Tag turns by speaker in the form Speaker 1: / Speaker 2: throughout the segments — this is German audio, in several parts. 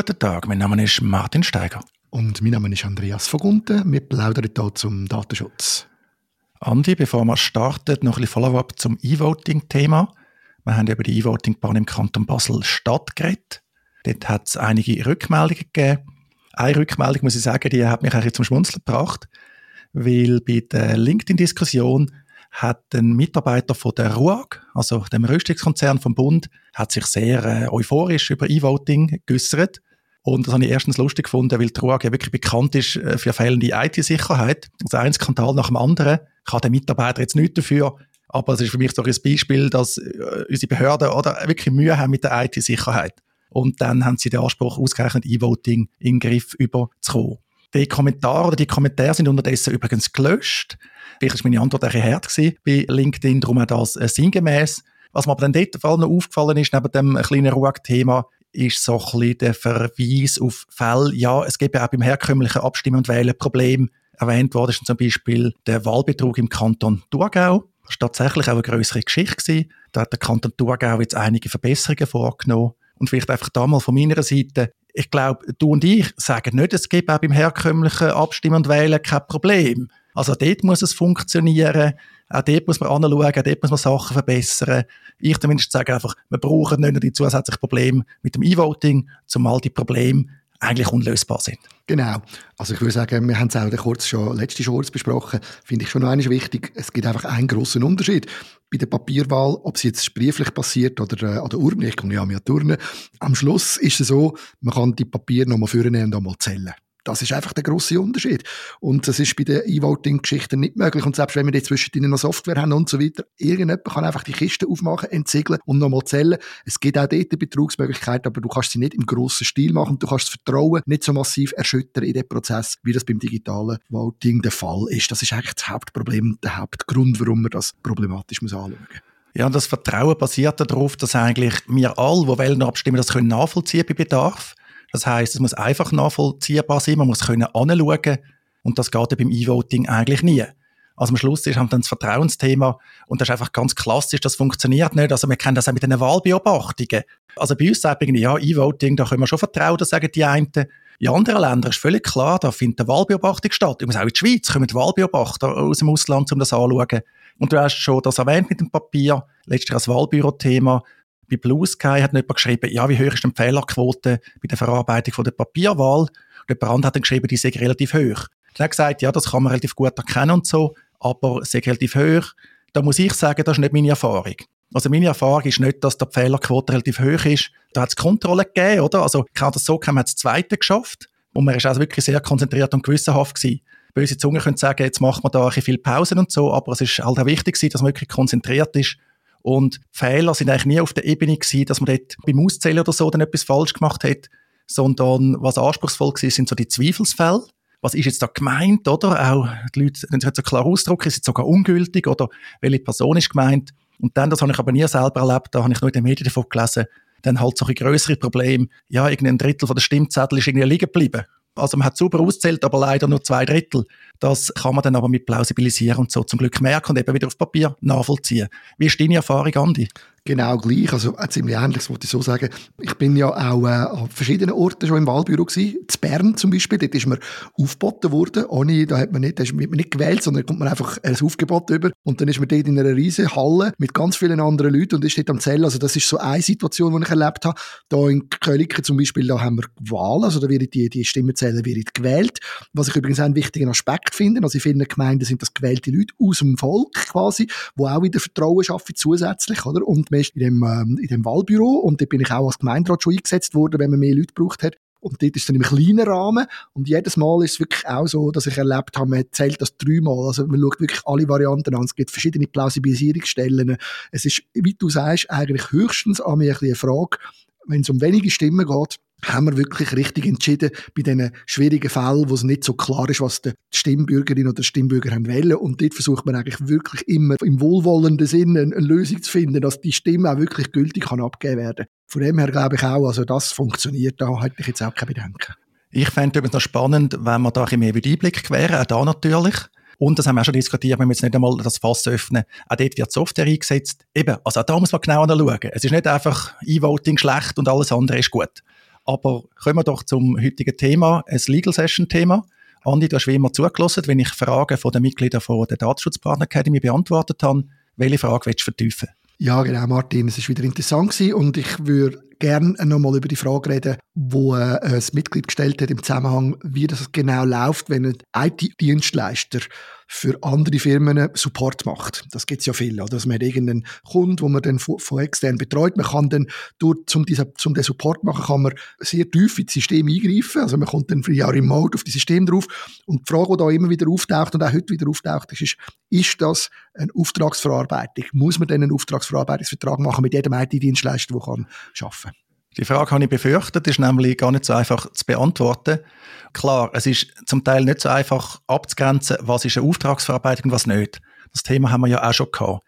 Speaker 1: Guten Tag, mein Name ist Martin Steiger.
Speaker 2: Und mein Name ist Andreas Vogunten. Wir plaudern hier zum Datenschutz.
Speaker 1: Andi, bevor wir starten, noch ein bisschen Follow-up zum E-Voting-Thema. Wir haben über die E-Voting-Bahn im Kanton Basel-Stadt geredet. Dort hat es einige Rückmeldungen gegeben. Eine Rückmeldung, muss ich sagen, die hat mich eigentlich zum Schmunzeln gebracht, weil bei der LinkedIn-Diskussion hat ein Mitarbeiter von der RUAG, also dem Rüstungskonzern vom Bund, hat sich sehr äh, euphorisch über E-Voting geäußert. Und das habe ich erstens lustig gefunden, weil die RUAG ja wirklich bekannt ist äh, für fehlende IT-Sicherheit. Also ein Skandal nach dem anderen. Kann der Mitarbeiter jetzt nichts dafür. Aber es ist für mich so ein Beispiel, dass äh, unsere Behörden oder wirklich Mühe haben mit der IT-Sicherheit. Und dann haben sie den Anspruch, ausgerechnet E-Voting in den Griff überzukommen. Die Kommentare oder die Kommentare sind unterdessen übrigens gelöscht. Vielleicht war meine Antwort ein hart bei LinkedIn, darum auch das äh, sinngemäß. Was mir aber dann dort vor allem noch aufgefallen ist, neben dem kleinen Ruhe-Thema, ist so ein bisschen der Verweis auf Fälle. Ja, es gibt ja auch beim herkömmlichen Abstimmen und Wählen Probleme. Erwähnt worden ist zum Beispiel der Wahlbetrug im Kanton Thurgau. Das war tatsächlich auch eine größere Geschichte. Gewesen. Da hat der Kanton Thurgau jetzt einige Verbesserungen vorgenommen. Und vielleicht einfach da mal von meiner Seite. Ich glaube, du und ich sagen nicht, es gibt auch beim herkömmlichen Abstimmen und Wählen kein Problem. Also dort muss es funktionieren, auch dort muss man anschauen, dort muss man Sachen verbessern. Ich zumindest sage einfach, wir brauchen nicht nur die zusätzlichen Probleme mit dem E-Voting, zumal die Probleme eigentlich unlösbar sind.
Speaker 2: Genau. Also ich würde sagen, wir haben es auch kurz schon letzte Shorts besprochen, finde ich schon noch eines wichtig. Es gibt einfach einen grossen Unterschied. Bei der Papierwahl, ob es jetzt brieflich passiert oder äh, an der Urne, ich komme ja an Turnen, am Schluss ist es so, man kann die Papiere nochmal vornehmen und einmal zählen. Das ist einfach der große Unterschied. Und das ist bei den E-Voting-Geschichten nicht möglich. Und selbst wenn wir die zwischendrin noch Software haben und so weiter, irgendjemand kann einfach die Kiste aufmachen, entsiegeln und nochmal zählen. Es gibt auch dort Betrugsmöglichkeiten, aber du kannst sie nicht im grossen Stil machen. Du kannst das Vertrauen nicht so massiv erschüttern in den Prozess, wie das beim digitalen Voting der Fall ist. Das ist eigentlich das Hauptproblem, der Hauptgrund, warum man das problematisch muss anschauen muss.
Speaker 1: Ja, und das Vertrauen basiert darauf, dass eigentlich wir alle, die wählen abstimmen, das können nachvollziehen bei Bedarf. Das heißt, es muss einfach nachvollziehbar sein, man muss können anschauen und das geht ja beim E-Voting eigentlich nie. Also am Schluss ist dann das Vertrauensthema und das ist einfach ganz klassisch, das funktioniert nicht. Also wir kennen das auch mit den Wahlbeobachtungen. Also bei uns sagt man, ja, E-Voting, da können wir schon vertrauen, das sagen die einen. In anderen Ländern ist völlig klar, da findet eine Wahlbeobachtung statt. Übrigens auch in der Schweiz kommen Wahlbeobachter aus dem Ausland, um das anzuschauen. Und du hast schon das erwähnt mit dem Papier, letztlich als Wahlbüro-Thema bei Blue Sky hat jemand geschrieben, ja, wie hoch ist die Fehlerquote bei der Verarbeitung von der Papierwahl? Und jemand anderes hat dann geschrieben, die sei relativ hoch. Dann hat gesagt, ja, das kann man relativ gut erkennen und so, aber sei relativ hoch. Da muss ich sagen, das ist nicht meine Erfahrung. Also meine Erfahrung ist nicht, dass die Fehlerquote relativ hoch ist. Da hat es Kontrolle gegeben, oder? Also kann das so, kann man das Zweite geschafft und man ist also wirklich sehr konzentriert und gewissenhaft gewesen. Böse Zunge können sagen, jetzt macht man da ein bisschen viel Pausen und so, aber es ist halt auch wichtig dass man wirklich konzentriert ist und Fehler sind eigentlich nie auf der Ebene gewesen, dass man dort beim Auszählen oder so dann etwas falsch gemacht hat, sondern was anspruchsvoll war, sind so die Zweifelsfälle. Was ist jetzt da gemeint, oder? Auch die Leute können sich so klar ausdrücken, ist es sogar ungültig oder welche Person ist gemeint? Und dann, das habe ich aber nie selber erlebt, da habe ich nur in den Medien davon gelesen, dann halt so ein größere Problem. Ja, irgendein Drittel von der Stimmzettel ist irgendwie liegen geblieben. Also man hat super auszählt, aber leider nur zwei Drittel. Das kann man dann aber mit plausibilisieren und so zum Glück merken und eben wieder auf Papier nachvollziehen. Wie ist deine Erfahrung, Andi?
Speaker 2: Genau gleich, also äh, ziemlich ähnlich, das wollte ich so sagen. Ich bin ja auch äh, an verschiedenen Orten schon im Wahlbüro gewesen. Zu Bern zum Beispiel, dort ist mir aufgeboten worden, ohne, da hat man nicht, da ist man nicht gewählt, sondern kommt man einfach ein Aufgebot über und dann ist man dort in einer riesen Halle mit ganz vielen anderen Leuten und ist dort am Zählen. Also das ist so eine Situation, die ich erlebt habe. Da in Köliken zum Beispiel, da haben wir Wahlen, also da werden die, die Stimmenzähler werden gewählt. Was ich übrigens einen wichtigen Aspekt finde, also in vielen Gemeinden sind das gewählte Leute aus dem Volk quasi, wo auch wieder Vertrauen schaffen zusätzlich, oder? Und ist in dem, ähm, in dem Wahlbüro und da bin ich auch als Gemeinderat schon eingesetzt worden, wenn man mehr Leute gebraucht hat. Und dort ist dann im kleinen Rahmen. Und jedes Mal ist es wirklich auch so, dass ich erlebt habe, man zählt das dreimal. Also man schaut wirklich alle Varianten an. Es gibt verschiedene Plausibilisierungsstellen. Es ist, wie du sagst, eigentlich höchstens an mir eine Frage, wenn es um wenige Stimmen geht, haben wir wirklich richtig entschieden bei diesen schwierigen Fällen, wo es nicht so klar ist, was die Stimmbürgerin oder der Stimmbürger haben wollen. Und dort versucht man eigentlich wirklich immer im wohlwollenden Sinne eine, Lösung zu finden, dass die Stimme auch wirklich gültig kann abgegeben werden. Von dem her glaube ich auch, also das funktioniert, da hätte ich jetzt auch keine Bedenken.
Speaker 1: Ich fände es noch spannend, wenn man da ein bisschen mehr Einblick gewähren, auch da natürlich. Und das haben wir auch schon diskutiert, wenn wir jetzt nicht einmal das Fass öffnen. Auch dort wird Software eingesetzt. Eben, also auch da muss man genau anschauen. Es ist nicht einfach E-Voting schlecht und alles andere ist gut. Aber kommen wir doch zum heutigen Thema, ein Legal Session Thema. Andi, du hast wie immer zugelassen, wenn ich Fragen von den Mitgliedern von der Datenschutzpartner Academy beantwortet habe. Welche Frage willst du vertiefen?
Speaker 2: Ja, genau, Martin. Es war wieder interessant und ich würde gerne nochmal über die Frage reden, wo äh, ein Mitglied gestellt hat im Zusammenhang, wie das genau läuft, wenn ein IT-Dienstleister für andere Firmen Support macht. Das gibt's ja viel, oder? Dass man irgendeinen Kunden, wo man dann von, von extern betreut. Man kann dann durch, zum, diese, zum den Support machen, kann man sehr tief ins System eingreifen. Also man kommt dann ja remote auf das System drauf. Und die Frage, die da immer wieder auftaucht und auch heute wieder auftaucht, ist, ist das eine Auftragsverarbeitung? Muss man dann einen Auftragsverarbeitungsvertrag machen mit jedem IT-Dienstleister, der arbeiten kann?
Speaker 1: Die Frage habe ich befürchtet, ist nämlich gar nicht so einfach zu beantworten. Klar, es ist zum Teil nicht so einfach abzugrenzen, was ist eine Auftragsverarbeitung und was nicht. Das Thema haben wir ja auch schon gehabt.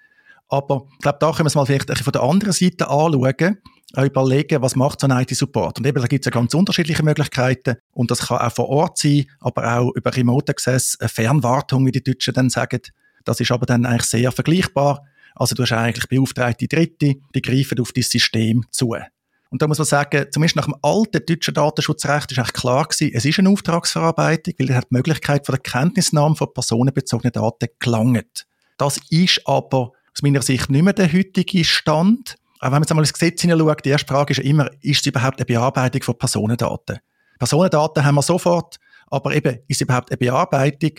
Speaker 1: Aber ich glaube, da können wir es mal vielleicht von der anderen Seite anschauen, überlegen, was macht so ein IT-Support. Und eben, da gibt es ja ganz unterschiedliche Möglichkeiten. Und das kann auch vor Ort sein, aber auch über Remote Access, eine Fernwartung, wie die Deutschen dann sagen. Das ist aber dann eigentlich sehr vergleichbar. Also du hast eigentlich beauftragte Dritte, die greifen auf dein System zu. Und da muss man sagen, zumindest nach dem alten deutschen Datenschutzrecht ist eigentlich klar gewesen, es ist eine Auftragsverarbeitung, weil er hat die Möglichkeit von der Kenntnisnahme von personenbezogenen Daten gelangt. Das ist aber aus meiner Sicht nicht mehr der heutige Stand. Auch wenn man jetzt einmal ins Gesetz hineinschaut, die erste Frage ist ja immer, ist es überhaupt eine Bearbeitung von Personendaten? Personendaten haben wir sofort, aber eben, ist es überhaupt eine Bearbeitung?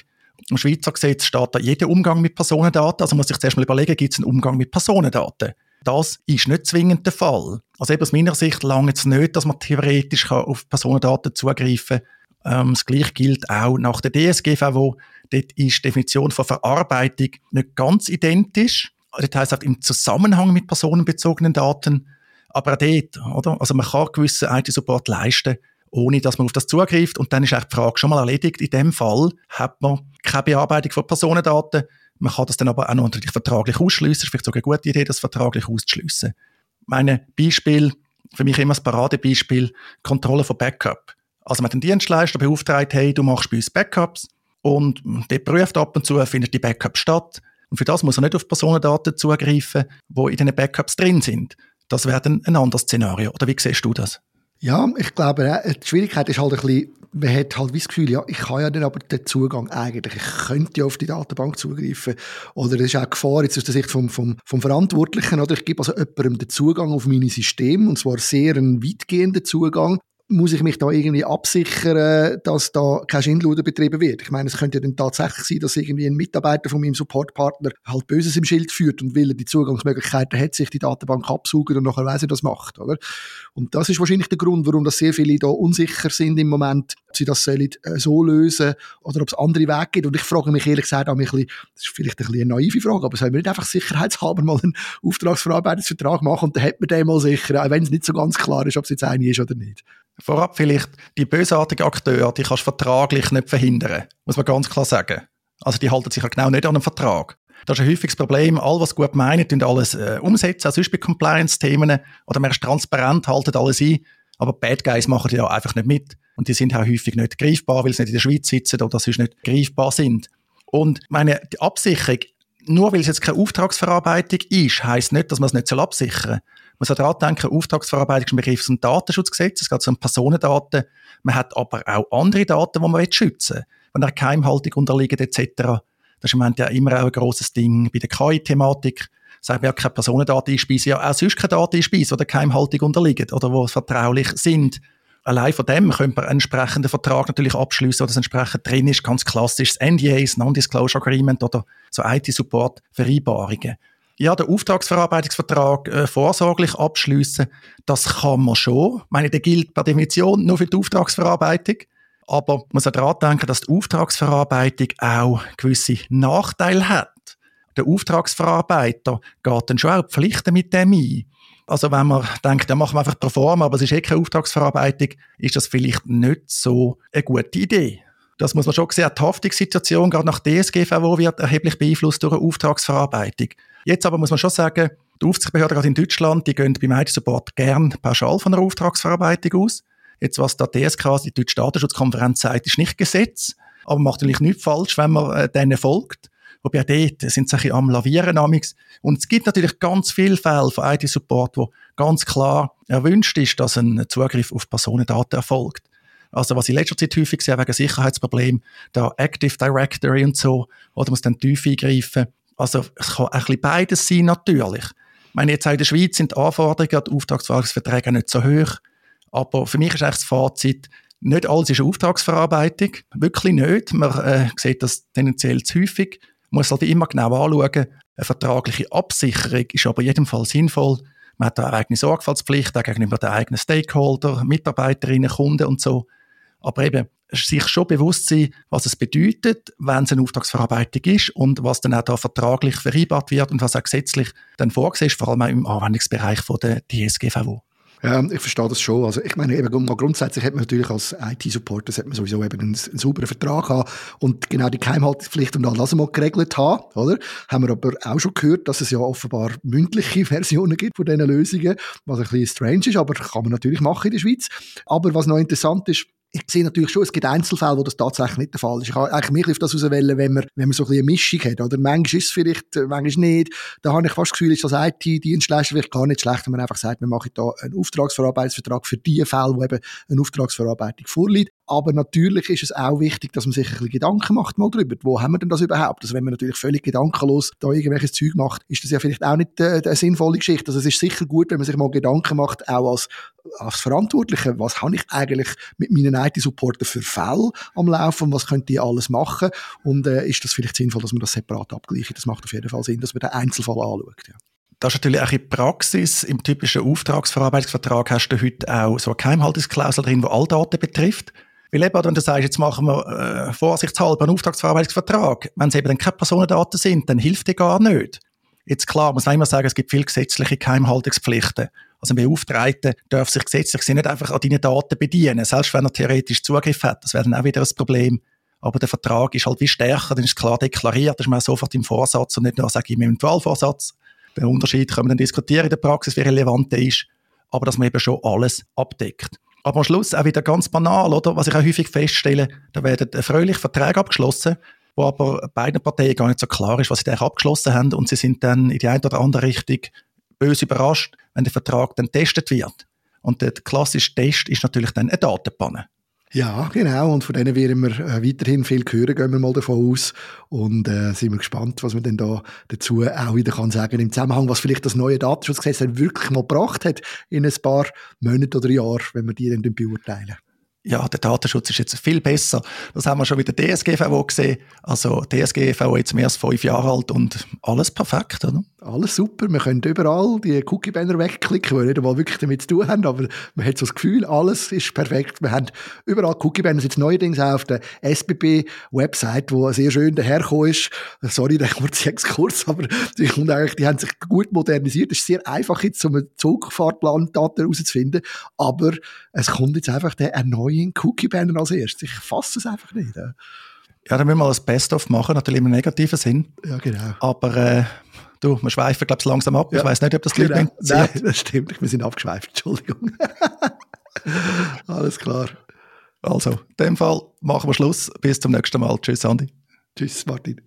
Speaker 1: Im Schweizer Gesetz steht da jeder Umgang mit Personendaten, also muss sich zuerst mal überlegen, gibt es einen Umgang mit Personendaten? Das ist nicht zwingend der Fall. Also eben aus meiner Sicht lange es nicht, dass man theoretisch auf Personendaten zugreifen kann. Ähm, das Gleiche gilt auch nach der DSGVO. Dort ist die Definition von Verarbeitung nicht ganz identisch. Das heisst auch im Zusammenhang mit personenbezogenen Daten. Aber auch dort, oder? Also man kann gewissen IT-Support leisten, ohne dass man auf das zugreift. Und dann ist eigentlich die Frage schon mal erledigt. In dem Fall hat man keine Bearbeitung von Personendaten, man kann das dann aber auch noch natürlich vertraglich ausschließen. Ist vielleicht sogar eine gute Idee, das vertraglich auszuschließen. Meine Beispiel, für mich immer das Paradebeispiel, Kontrolle von Backup. Also man hat einen Dienstleister beauftragt, hey, du machst bei uns Backups und der prüft ab und zu, findet die Backup statt. Und für das muss er nicht auf Personendaten zugreifen, die in den Backups drin sind. Das wäre dann ein anderes Szenario. Oder wie siehst du das?
Speaker 2: Ja, ich glaube, die Schwierigkeit ist halt ein bisschen, man hat halt das Gefühl, ja, ich habe ja dann aber den Zugang eigentlich. Ich könnte ja auf die Datenbank zugreifen. Oder es ist auch Gefahr jetzt aus der Sicht vom, vom, vom Verantwortlichen. Oder ich gebe also jemandem den Zugang auf meine Systeme, und zwar sehr einen weitgehenden Zugang muss ich mich da irgendwie absichern, dass da kein Schindluder betrieben wird. Ich meine, es könnte ja dann tatsächlich sein, dass irgendwie ein Mitarbeiter von meinem Supportpartner halt Böses im Schild führt und will die Zugangsmöglichkeiten hat, sich die Datenbank absaugen und nachher weiss er, das macht, oder? Und das ist wahrscheinlich der Grund, warum das sehr viele da unsicher sind im Moment, ob sie das sollen, äh, so lösen oder ob es andere Wege gibt. Und ich frage mich ehrlich gesagt auch ein bisschen, das ist vielleicht ein bisschen eine naive Frage, aber sollen wir nicht einfach sicherheitshalber mal einen Auftragsverarbeitungsvertrag machen und dann hat man den mal sicher, auch wenn es nicht so ganz klar ist, ob es jetzt eine ist oder nicht.
Speaker 1: Vorab vielleicht, die bösartigen Akteure, die kannst du vertraglich nicht verhindern. Muss man ganz klar sagen. Also die halten sich ja genau nicht an einen Vertrag. Das ist ein häufiges Problem. All, was gut meinen, tun alles äh, umsetzen, auch sonst bei Compliance-Themen. Oder man ist transparent, haltet alles ein. Aber Bad Guys machen die ja einfach nicht mit. Und die sind auch häufig nicht greifbar, weil sie nicht in der Schweiz sitzen oder sonst nicht greifbar sind. Und meine, die Absicherung, nur weil es jetzt keine Auftragsverarbeitung ist, heisst nicht, dass man es nicht absichern soll. Man soll daran denken, Auftragsverarbeitung ist ein Begriff zum Datenschutzgesetz, es geht um Personendaten. Man hat aber auch andere Daten, die man schützen will, wenn der Geheimhaltung unterliegen etc. Das ist im Moment ja immer auch ein grosses Ding bei der KI-Thematik. Sagen wir ja keine Personendaten einspeisen, ja auch sonst keine Daten einspeisen, die der Geheimhaltung unterliegen oder die vertraulich sind. Allein von dem könnte man einen entsprechenden Vertrag natürlich abschließen, wo das entsprechend drin ist, ganz klassisch NDAs, Non-Disclosure Agreement oder so IT-Support-Vereinbarungen ja, den Auftragsverarbeitungsvertrag äh, vorsorglich abschließen, das kann man schon. Ich meine, der gilt per Definition nur für die Auftragsverarbeitung. Aber man muss auch daran denken, dass die Auftragsverarbeitung auch gewisse Nachteile hat. Der Auftragsverarbeiter geht dann schon auch Pflichten mit dem ein. Also wenn man denkt, dann machen wir einfach Perform, aber es ist eh keine Auftragsverarbeitung, ist das vielleicht nicht so eine gute Idee. Das muss man schon sehen. Die Haftungssituation, gerade nach DSGVO, wird erheblich beeinflusst durch eine Auftragsverarbeitung. Jetzt aber muss man schon sagen, die Aufsichtsbehörden gerade in Deutschland, die gehen beim IT-Support gern pauschal von einer Auftragsverarbeitung aus. Jetzt, was da DSK, die Deutsche Datenschutzkonferenz sagt, ist nicht Gesetz, aber man macht natürlich nichts falsch, wenn man äh, denen folgt. Wobei dort sind sie am Lavieren amix. Und es gibt natürlich ganz viele Fälle von IT-Support, wo ganz klar erwünscht ist, dass ein Zugriff auf Personendaten erfolgt. Also was ich in letzter Zeit häufig sehe, wegen Sicherheitsproblemen, der Active Directory und so, oder muss dann tief eingreifen. Also es kann ein bisschen beides sein, natürlich. Ich meine, jetzt auch in der Schweiz sind die Anforderungen an die Auftragsvertragsverträge nicht so hoch, aber für mich ist echt das Fazit, nicht alles ist Auftragsverarbeitung, wirklich nicht. Man äh, sieht das tendenziell zu häufig. Man muss halt immer genau anschauen. Eine vertragliche Absicherung ist aber in jedem Fall sinnvoll. Man hat eine eigene Sorgfaltspflicht auch gegenüber den eigenen Stakeholder, Mitarbeiterinnen, Kunden und so. Aber eben, sich schon bewusst sein, was es bedeutet, wenn es eine Auftragsverarbeitung ist und was dann auch da vertraglich vereinbart wird und was auch gesetzlich dann vorgesehen ist, vor allem auch im Anwendungsbereich von der DSGVO.
Speaker 2: Ja, ich verstehe das schon. Also ich meine, eben grundsätzlich hat man natürlich als IT-Supporter sowieso eben einen, einen sauberen Vertrag haben und genau die Geheimhaltungspflicht und all das mal geregelt haben, oder? Haben wir aber auch schon gehört, dass es ja offenbar mündliche Versionen gibt von diesen Lösungen, was ein bisschen strange ist, aber kann man natürlich machen in der Schweiz. Aber was noch interessant ist, ich sehe natürlich schon, es gibt Einzelfälle, wo das tatsächlich nicht der Fall ist. Ich habe eigentlich mich auf das auswählen, wenn man, wenn man so ein eine Mischung hat. Oder manchmal ist es vielleicht, äh, manchmal nicht. Da habe ich fast das Gefühl, ist das IT-Dienstleister vielleicht gar nicht schlecht, wenn man einfach sagt, wir machen da einen Auftragsverarbeitungsvertrag für die Fälle, wo eben eine Auftragsverarbeitung vorliegt. Aber natürlich ist es auch wichtig, dass man sich ein bisschen Gedanken macht mal drüber. Wo haben wir denn das überhaupt? Also wenn man natürlich völlig gedankenlos da irgendwelches Zeug macht, ist das ja vielleicht auch nicht äh, eine sinnvolle Geschichte. Also es ist sicher gut, wenn man sich mal Gedanken macht, auch als, als Verantwortliche, was habe ich eigentlich mit meinen IT-Supporter für Fälle am Laufen, was könnte die alles machen und äh, ist das vielleicht sinnvoll, dass man das separat abgleicht? Das macht auf jeden Fall Sinn, dass man den Einzelfall anschaut. Ja.
Speaker 1: Das ist natürlich auch in Praxis. Im typischen Auftragsverarbeitungsvertrag hast du heute auch so eine Geheimhaltungsklausel drin, die all Daten betrifft. Weil eben, wenn du sagst, jetzt machen wir äh, vorsichtshalber einen Auftragsverarbeitungsvertrag, wenn es eben dann keine Personendaten sind, dann hilft dir gar nicht. Jetzt klar, muss man immer sagen, es gibt viele gesetzliche Geheimhaltungspflichten. Also ein Beauftragter darf sich gesetzlich nicht einfach an deine Daten bedienen, selbst wenn er theoretisch Zugriff hat. Das wäre dann auch wieder ein Problem. Aber der Vertrag ist halt wie stärker, dann ist klar deklariert, das ist man sofort im Vorsatz und nicht nur, sage ich, im Eventualvorsatz. Den Unterschied können wir dann diskutieren in der Praxis, wie relevant der ist, aber dass man eben schon alles abdeckt. Aber am Schluss auch wieder ganz banal, oder? Was ich auch häufig feststelle, da werden erfreulich Verträge abgeschlossen, wo aber beiden Parteien gar nicht so klar ist, was sie eigentlich abgeschlossen haben und sie sind dann in die eine oder andere Richtung böse überrascht, wenn der Vertrag dann getestet wird. Und der klassische Test ist natürlich dann eine Datenpanne.
Speaker 2: Ja, genau. Und von denen werden wir äh, weiterhin viel hören, gehen wir mal davon aus. Und äh, sind wir gespannt, was man denn da dazu auch wieder kann sagen im Zusammenhang, was vielleicht das neue Datenschutzgesetz wirklich mal gebracht hat in ein paar Monaten oder Jahren, wenn wir die dann beurteilen
Speaker 1: ja, der Datenschutz ist jetzt viel besser. Das haben wir schon mit der DSGVO gesehen. Also DSGVO jetzt mehr als fünf Jahre alt und alles perfekt, oder?
Speaker 2: Alles super. Wir können überall die Cookie-Banner wegklicken, die nicht einmal wirklich damit zu tun haben, aber man hat so das Gefühl, alles ist perfekt. Wir haben überall Cookie-Banner, jetzt neuerdings auch auf der SBB-Website, wo sehr schön dahergekommen ist. Sorry, der kurze Exkurs, aber die, die haben sich gut modernisiert. Es ist sehr einfach jetzt, so einen Zugfahrtplan Daten herauszufinden, aber es kommt jetzt einfach der erneute neuen Cookie-Banner als erstes. Ich fasse es einfach nicht. Ja,
Speaker 1: ja dann müssen wir das Best-of machen, natürlich im negativen Sinn.
Speaker 2: Ja, genau.
Speaker 1: Aber äh, du, wir schweifen, glaube ich, langsam ab. Ja. Ich weiß nicht, ob das
Speaker 2: genau. Leute Nein, das stimmt. Wir sind abgeschweift, Entschuldigung. Alles klar.
Speaker 1: Also, in dem Fall machen wir Schluss. Bis zum nächsten Mal. Tschüss, Andi.
Speaker 2: Tschüss, Martin.